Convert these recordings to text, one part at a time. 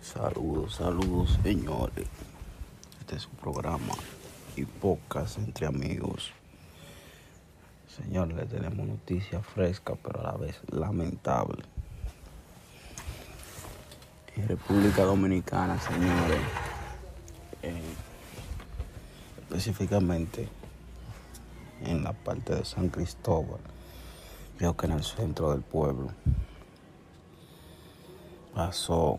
Saludos, saludos, señores. Este es un programa y pocas entre amigos. Señores, le tenemos noticia fresca, pero a la vez lamentable. En República Dominicana, señores, eh, específicamente en la parte de San Cristóbal, creo que en el centro del pueblo, pasó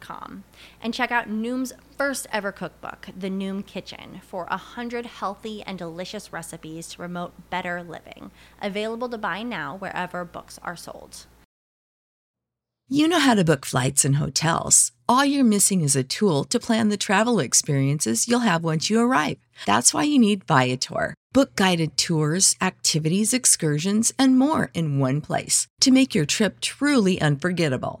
com and check out Noom's first ever cookbook, The Noom Kitchen, for 100 healthy and delicious recipes to promote better living. Available to buy now wherever books are sold. You know how to book flights and hotels. All you're missing is a tool to plan the travel experiences you'll have once you arrive. That's why you need Viator. Book guided tours, activities, excursions, and more in one place to make your trip truly unforgettable.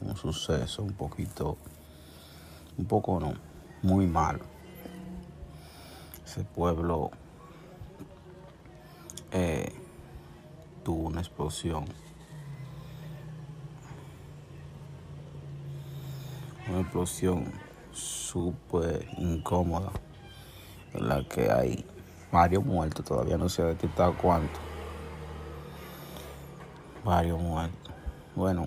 un suceso un poquito, un poco no, muy malo. Ese pueblo eh, tuvo una explosión. Una explosión súper incómoda en la que hay varios muertos, todavía no se ha detectado cuánto. Varios muertos. Bueno,